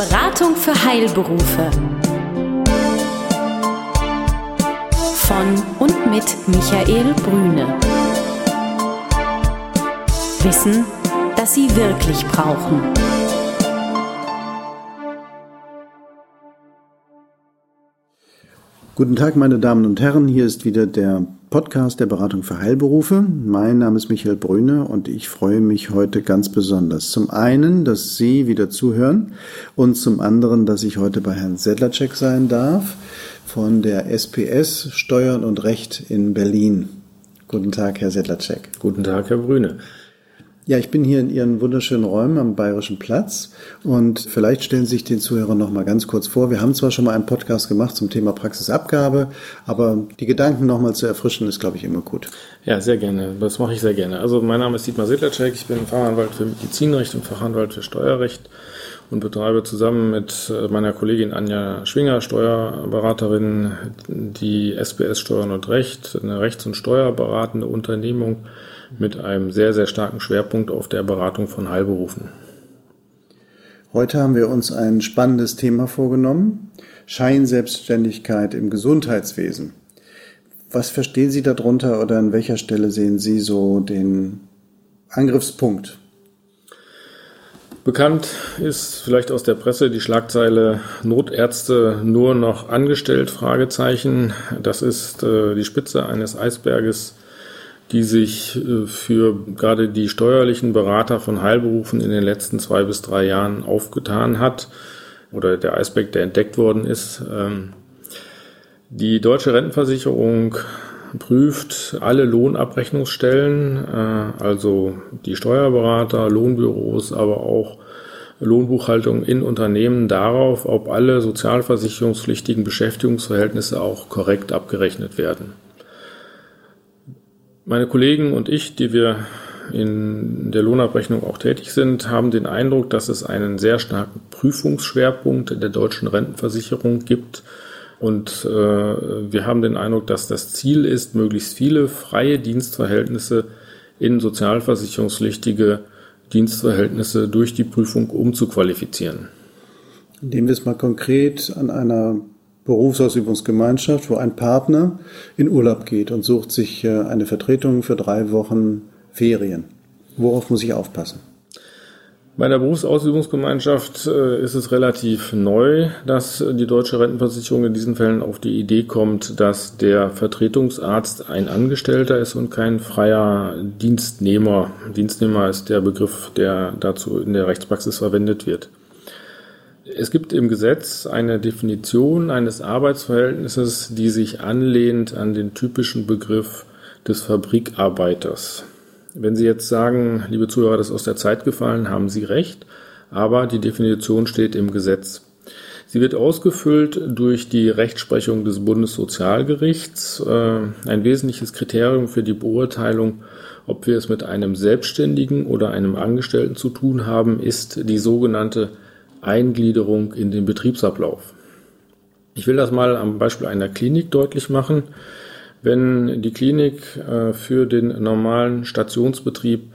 Beratung für Heilberufe. Von und mit Michael Brüne. Wissen, das Sie wirklich brauchen. Guten Tag, meine Damen und Herren. Hier ist wieder der Podcast der Beratung für Heilberufe. Mein Name ist Michael Brüne und ich freue mich heute ganz besonders. Zum einen, dass Sie wieder zuhören und zum anderen, dass ich heute bei Herrn Sedlacek sein darf von der SPS Steuern und Recht in Berlin. Guten Tag, Herr Sedlacek. Guten Tag, Herr Brüne. Ja, ich bin hier in Ihren wunderschönen Räumen am Bayerischen Platz und vielleicht stellen Sie sich den Zuhörern noch mal ganz kurz vor. Wir haben zwar schon mal einen Podcast gemacht zum Thema Praxisabgabe, aber die Gedanken noch mal zu erfrischen ist, glaube ich, immer gut. Ja, sehr gerne. Das mache ich sehr gerne. Also mein Name ist Dietmar Sedlacek. Ich bin Fachanwalt für Medizinrecht und Fachanwalt für Steuerrecht und betreibe zusammen mit äh, meiner Kollegin Anja Schwinger, Steuerberaterin, die SPS Steuern und Recht, eine rechts- und steuerberatende Unternehmung mit einem sehr, sehr starken Schwerpunkt auf der Beratung von Heilberufen. Heute haben wir uns ein spannendes Thema vorgenommen. Scheinselbstständigkeit im Gesundheitswesen. Was verstehen Sie darunter oder an welcher Stelle sehen Sie so den Angriffspunkt? Bekannt ist vielleicht aus der Presse die Schlagzeile Notärzte nur noch angestellt? Fragezeichen. Das ist äh, die Spitze eines Eisberges die sich äh, für gerade die steuerlichen Berater von Heilberufen in den letzten zwei bis drei Jahren aufgetan hat oder der Aspekt, der entdeckt worden ist. Ähm, die deutsche Rentenversicherung prüft alle Lohnabrechnungsstellen, äh, also die Steuerberater, Lohnbüros, aber auch Lohnbuchhaltung in Unternehmen darauf, ob alle sozialversicherungspflichtigen Beschäftigungsverhältnisse auch korrekt abgerechnet werden. Meine Kollegen und ich, die wir in der Lohnabrechnung auch tätig sind, haben den Eindruck, dass es einen sehr starken Prüfungsschwerpunkt in der deutschen Rentenversicherung gibt. Und äh, wir haben den Eindruck, dass das Ziel ist, möglichst viele freie Dienstverhältnisse in sozialversicherungspflichtige Dienstverhältnisse durch die Prüfung umzuqualifizieren. Nehmen wir es mal konkret an einer Berufsausübungsgemeinschaft, wo ein Partner in Urlaub geht und sucht sich äh, eine Vertretung für drei Wochen Ferien. Worauf muss ich aufpassen? Bei der Berufsausübungsgemeinschaft äh, ist es relativ neu, dass die deutsche Rentenversicherung in diesen Fällen auf die Idee kommt, dass der Vertretungsarzt ein Angestellter ist und kein freier Dienstnehmer. Dienstnehmer ist der Begriff, der dazu in der Rechtspraxis verwendet wird. Es gibt im Gesetz eine Definition eines Arbeitsverhältnisses, die sich anlehnt an den typischen Begriff des Fabrikarbeiters. Wenn Sie jetzt sagen, liebe Zuhörer, das ist aus der Zeit gefallen, haben Sie recht, aber die Definition steht im Gesetz. Sie wird ausgefüllt durch die Rechtsprechung des Bundessozialgerichts. Äh, ein wesentliches Kriterium für die Beurteilung, ob wir es mit einem Selbstständigen oder einem Angestellten zu tun haben, ist die sogenannte Eingliederung in den Betriebsablauf. Ich will das mal am Beispiel einer Klinik deutlich machen. Wenn die Klinik äh, für den normalen Stationsbetrieb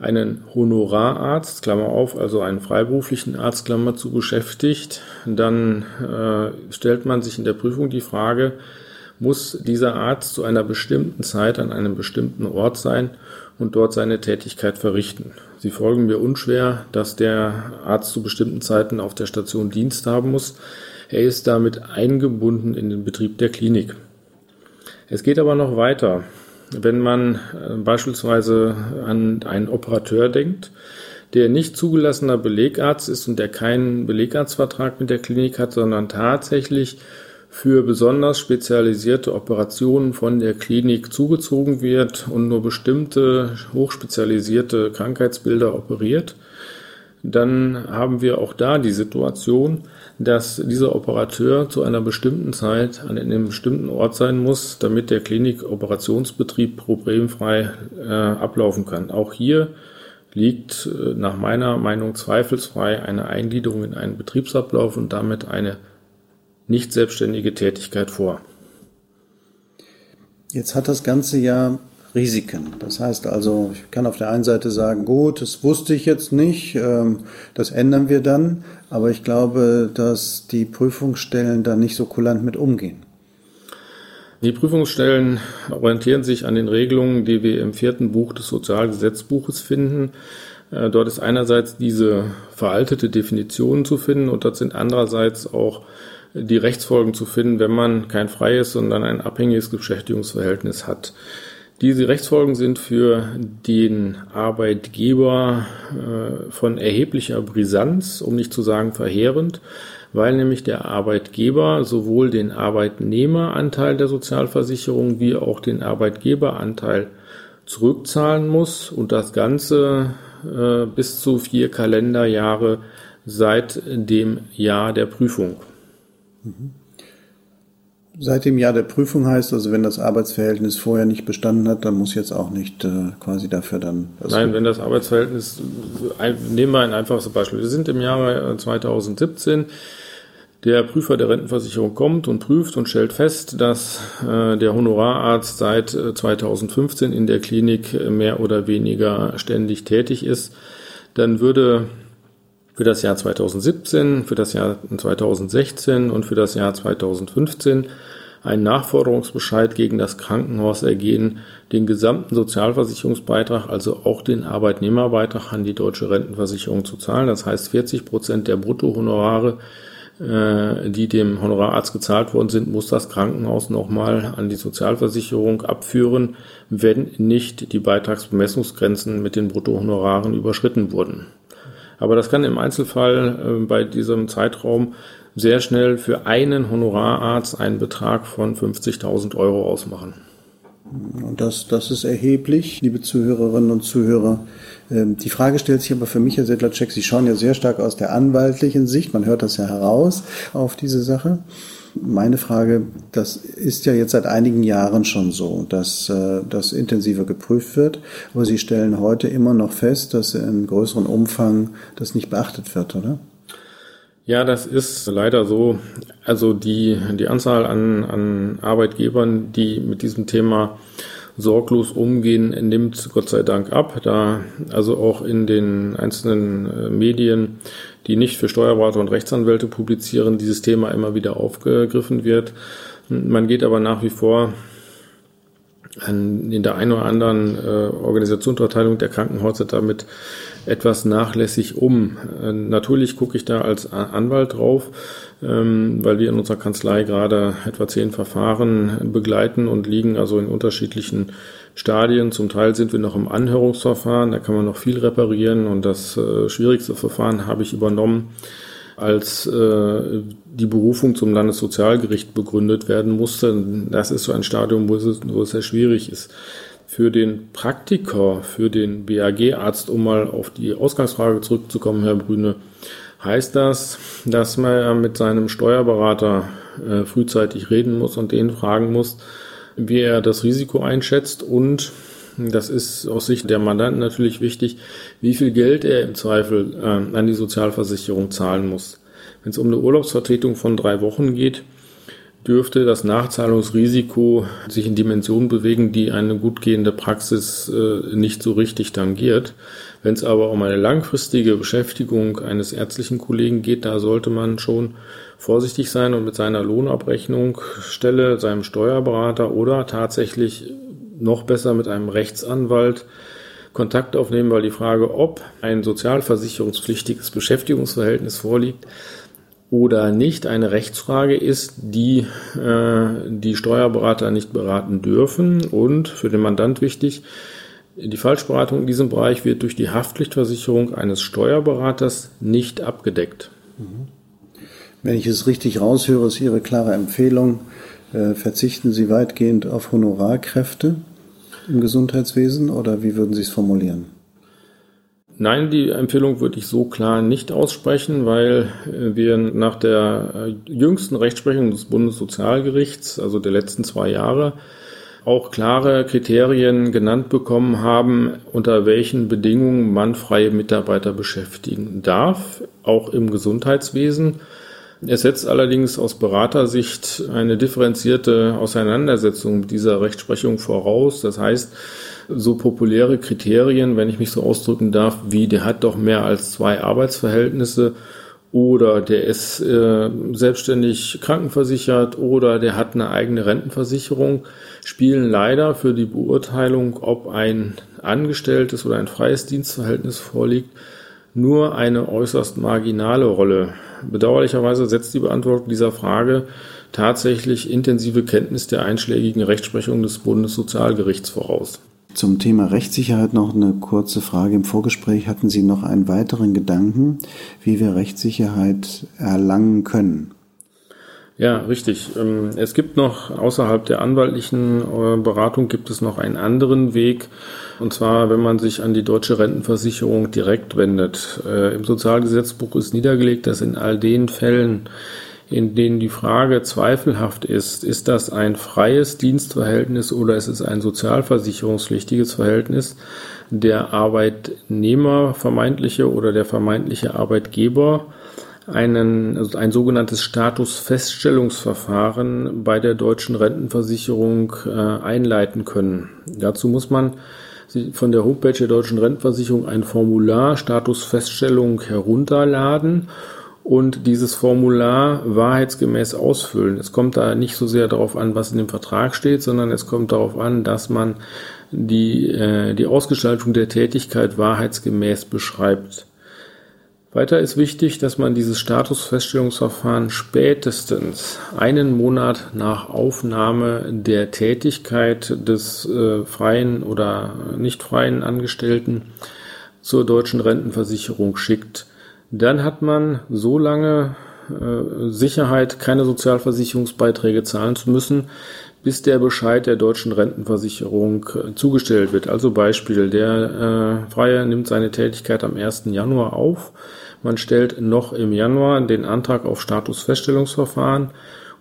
einen Honorararzt, Klammer auf, also einen freiberuflichen Arzt, Klammer zu beschäftigt, dann äh, stellt man sich in der Prüfung die Frage, muss dieser Arzt zu einer bestimmten Zeit an einem bestimmten Ort sein und dort seine Tätigkeit verrichten. Sie folgen mir unschwer, dass der Arzt zu bestimmten Zeiten auf der Station Dienst haben muss. Er ist damit eingebunden in den Betrieb der Klinik. Es geht aber noch weiter. Wenn man äh, beispielsweise an einen Operateur denkt, der nicht zugelassener Belegarzt ist und der keinen Belegarztvertrag mit der Klinik hat, sondern tatsächlich für besonders spezialisierte Operationen von der Klinik zugezogen wird und nur bestimmte hochspezialisierte Krankheitsbilder operiert, dann haben wir auch da die Situation, dass dieser Operateur zu einer bestimmten Zeit an einem bestimmten Ort sein muss, damit der Klinik-Operationsbetrieb problemfrei äh, ablaufen kann. Auch hier liegt äh, nach meiner Meinung zweifelsfrei eine Eingliederung in einen Betriebsablauf und damit eine nicht selbstständige Tätigkeit vor. Jetzt hat das Ganze ja Risiken. Das heißt also, ich kann auf der einen Seite sagen, gut, das wusste ich jetzt nicht, ähm, das ändern wir dann, aber ich glaube, dass die Prüfungsstellen da nicht so kulant mit umgehen. Die Prüfungsstellen orientieren sich an den Regelungen, die wir im vierten Buch des Sozialgesetzbuches finden. Äh, dort ist einerseits diese veraltete Definition zu finden und dort sind andererseits auch die Rechtsfolgen zu finden, wenn man kein freies, sondern ein abhängiges Beschäftigungsverhältnis hat. Diese Rechtsfolgen sind für den Arbeitgeber äh, von erheblicher Brisanz, um nicht zu sagen verheerend, weil nämlich der Arbeitgeber sowohl den Arbeitnehmeranteil der Sozialversicherung wie auch den Arbeitgeberanteil zurückzahlen muss und das Ganze äh, bis zu vier Kalenderjahre seit dem Jahr der Prüfung. Seit dem Jahr der Prüfung heißt also, wenn das Arbeitsverhältnis vorher nicht bestanden hat, dann muss jetzt auch nicht äh, quasi dafür dann. Nein, wenn das Arbeitsverhältnis, ein, nehmen wir ein einfaches Beispiel. Wir sind im Jahre 2017 der Prüfer der Rentenversicherung kommt und prüft und stellt fest, dass äh, der Honorararzt seit 2015 äh, in der Klinik mehr oder weniger ständig tätig ist, dann würde für das Jahr 2017, für das Jahr 2016 und für das Jahr 2015 ein Nachforderungsbescheid gegen das Krankenhaus ergehen, den gesamten Sozialversicherungsbeitrag, also auch den Arbeitnehmerbeitrag an die deutsche Rentenversicherung zu zahlen. Das heißt 40 Prozent der Bruttohonorare äh, die dem Honorararzt gezahlt worden sind, muss das Krankenhaus nochmal an die Sozialversicherung abführen, wenn nicht die Beitragsbemessungsgrenzen mit den Bruttohonoraren überschritten wurden. Aber das kann im Einzelfall äh, bei diesem Zeitraum sehr schnell für einen Honorararzt einen Betrag von 50.000 Euro ausmachen. Und das, das ist erheblich, liebe Zuhörerinnen und Zuhörer. Ähm, die Frage stellt sich aber für mich, Herr Sedlacek, Sie schauen ja sehr stark aus der anwaltlichen Sicht, man hört das ja heraus auf diese Sache. Meine Frage, das ist ja jetzt seit einigen Jahren schon so, dass äh, das intensiver geprüft wird, aber Sie stellen heute immer noch fest, dass in größerem Umfang das nicht beachtet wird, oder? Ja, das ist leider so. Also die, die Anzahl an, an Arbeitgebern, die mit diesem Thema sorglos umgehen, nimmt Gott sei Dank ab, da also auch in den einzelnen äh, Medien, die nicht für Steuerberater und Rechtsanwälte publizieren, dieses Thema immer wieder aufgegriffen wird. Man geht aber nach wie vor in der einen oder anderen äh, Organisationsverteilung der Krankenhäuser damit etwas nachlässig um. Äh, natürlich gucke ich da als Anwalt drauf, ähm, weil wir in unserer Kanzlei gerade etwa zehn Verfahren begleiten und liegen also in unterschiedlichen Stadien. Zum Teil sind wir noch im Anhörungsverfahren, da kann man noch viel reparieren und das äh, schwierigste Verfahren habe ich übernommen als äh, die Berufung zum Landessozialgericht begründet werden musste. Das ist so ein Stadium, wo es, wo es sehr schwierig ist. Für den Praktiker, für den BAG-Arzt, um mal auf die Ausgangsfrage zurückzukommen, Herr Brüne, heißt das, dass man mit seinem Steuerberater äh, frühzeitig reden muss und den fragen muss, wie er das Risiko einschätzt und das ist aus Sicht der Mandanten natürlich wichtig, wie viel Geld er im Zweifel äh, an die Sozialversicherung zahlen muss. Wenn es um eine Urlaubsvertretung von drei Wochen geht, dürfte das Nachzahlungsrisiko sich in Dimensionen bewegen, die eine gut gehende Praxis äh, nicht so richtig tangiert. Wenn es aber um eine langfristige Beschäftigung eines ärztlichen Kollegen geht, da sollte man schon vorsichtig sein und mit seiner Lohnabrechnung Stelle, seinem Steuerberater oder tatsächlich noch besser mit einem Rechtsanwalt Kontakt aufnehmen, weil die Frage, ob ein sozialversicherungspflichtiges Beschäftigungsverhältnis vorliegt, oder nicht eine Rechtsfrage ist, die äh, die Steuerberater nicht beraten dürfen und für den Mandant wichtig, die Falschberatung in diesem Bereich wird durch die Haftpflichtversicherung eines Steuerberaters nicht abgedeckt. Wenn ich es richtig raushöre, ist Ihre klare Empfehlung, äh, verzichten Sie weitgehend auf Honorarkräfte im Gesundheitswesen oder wie würden Sie es formulieren? Nein, die Empfehlung würde ich so klar nicht aussprechen, weil äh, wir nach der äh, jüngsten Rechtsprechung des Bundessozialgerichts, also der letzten zwei Jahre, auch klare Kriterien genannt bekommen haben, unter welchen Bedingungen man freie Mitarbeiter beschäftigen darf, auch im Gesundheitswesen. Es setzt allerdings aus Beratersicht eine differenzierte Auseinandersetzung mit dieser Rechtsprechung voraus. Das heißt, so populäre Kriterien, wenn ich mich so ausdrücken darf, wie der hat doch mehr als zwei Arbeitsverhältnisse oder der ist äh, selbstständig krankenversichert oder der hat eine eigene Rentenversicherung, spielen leider für die Beurteilung, ob ein angestelltes oder ein freies Dienstverhältnis vorliegt, nur eine äußerst marginale Rolle. Bedauerlicherweise setzt die Beantwortung dieser Frage tatsächlich intensive Kenntnis der einschlägigen Rechtsprechung des Bundessozialgerichts voraus. Zum Thema Rechtssicherheit noch eine kurze Frage. Im Vorgespräch hatten Sie noch einen weiteren Gedanken, wie wir Rechtssicherheit erlangen können. Ja, richtig. Ähm, es gibt noch außerhalb der anwaltlichen äh, Beratung gibt es noch einen anderen Weg. Und zwar, wenn man sich an die deutsche Rentenversicherung direkt wendet. Äh, Im Sozialgesetzbuch ist niedergelegt, dass in all den Fällen, in denen die Frage zweifelhaft ist, ist das ein freies Dienstverhältnis oder ist es ein sozialversicherungspflichtiges Verhältnis, der Arbeitnehmer vermeintliche oder der vermeintliche Arbeitgeber einen, also ein sogenanntes Statusfeststellungsverfahren bei der deutschen Rentenversicherung äh, einleiten können. Dazu muss man von der Homepage der deutschen Rentenversicherung ein Formular Statusfeststellung herunterladen und dieses Formular wahrheitsgemäß ausfüllen. Es kommt da nicht so sehr darauf an, was in dem Vertrag steht, sondern es kommt darauf an, dass man die, äh, die Ausgestaltung der Tätigkeit wahrheitsgemäß beschreibt. Weiter ist wichtig, dass man dieses Statusfeststellungsverfahren spätestens einen Monat nach Aufnahme der Tätigkeit des äh, freien oder nicht freien Angestellten zur deutschen Rentenversicherung schickt. Dann hat man so lange äh, Sicherheit, keine Sozialversicherungsbeiträge zahlen zu müssen, bis der Bescheid der deutschen Rentenversicherung äh, zugestellt wird. Also Beispiel, der äh, Freie nimmt seine Tätigkeit am 1. Januar auf. Man stellt noch im Januar den Antrag auf Statusfeststellungsverfahren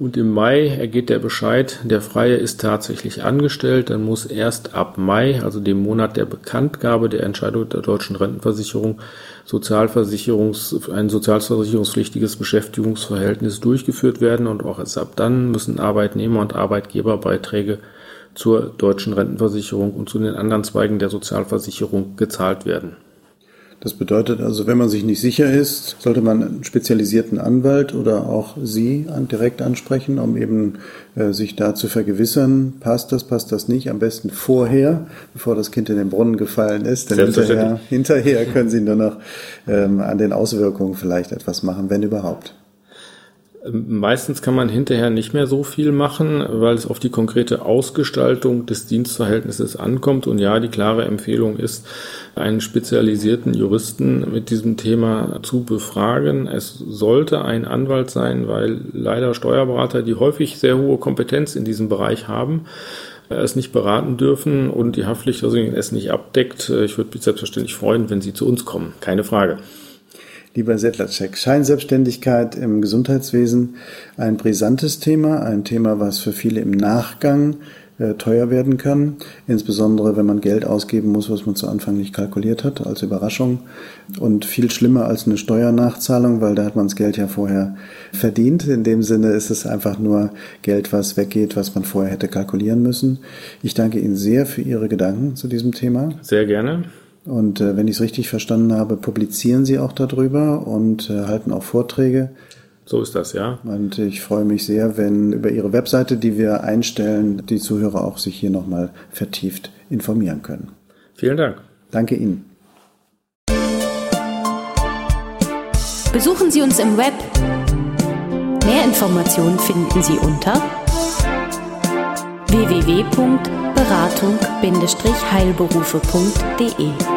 und im Mai ergeht der Bescheid, der Freie ist tatsächlich angestellt, dann muss erst ab Mai, also dem Monat der Bekanntgabe der Entscheidung der deutschen Rentenversicherung, Sozialversicherungs, ein sozialversicherungspflichtiges Beschäftigungsverhältnis durchgeführt werden und auch erst ab dann müssen Arbeitnehmer- und Arbeitgeberbeiträge zur deutschen Rentenversicherung und zu den anderen Zweigen der Sozialversicherung gezahlt werden. Das bedeutet also, wenn man sich nicht sicher ist, sollte man einen spezialisierten Anwalt oder auch Sie direkt ansprechen, um eben äh, sich da zu vergewissern, passt das, passt das nicht. Am besten vorher, bevor das Kind in den Brunnen gefallen ist. Denn hinterher, hinterher können Sie nur noch ähm, an den Auswirkungen vielleicht etwas machen, wenn überhaupt. Meistens kann man hinterher nicht mehr so viel machen, weil es auf die konkrete Ausgestaltung des Dienstverhältnisses ankommt. Und ja, die klare Empfehlung ist, einen spezialisierten Juristen mit diesem Thema zu befragen. Es sollte ein Anwalt sein, weil leider Steuerberater, die häufig sehr hohe Kompetenz in diesem Bereich haben, es nicht beraten dürfen und die Haftpflichtversicherung es nicht abdeckt. Ich würde mich selbstverständlich freuen, wenn Sie zu uns kommen. Keine Frage. Lieber Settlercheck, Scheinselbstständigkeit im Gesundheitswesen ein brisantes Thema, ein Thema, was für viele im Nachgang äh, teuer werden kann, insbesondere wenn man Geld ausgeben muss, was man zu Anfang nicht kalkuliert hat, als Überraschung. Und viel schlimmer als eine Steuernachzahlung, weil da hat man das Geld ja vorher verdient. In dem Sinne ist es einfach nur Geld, was weggeht, was man vorher hätte kalkulieren müssen. Ich danke Ihnen sehr für Ihre Gedanken zu diesem Thema. Sehr gerne. Und äh, wenn ich es richtig verstanden habe, publizieren Sie auch darüber und äh, halten auch Vorträge. So ist das, ja. Und ich freue mich sehr, wenn über Ihre Webseite, die wir einstellen, die Zuhörer auch sich hier nochmal vertieft informieren können. Vielen Dank. Danke Ihnen. Besuchen Sie uns im Web. Mehr Informationen finden Sie unter www.beratung-heilberufe.de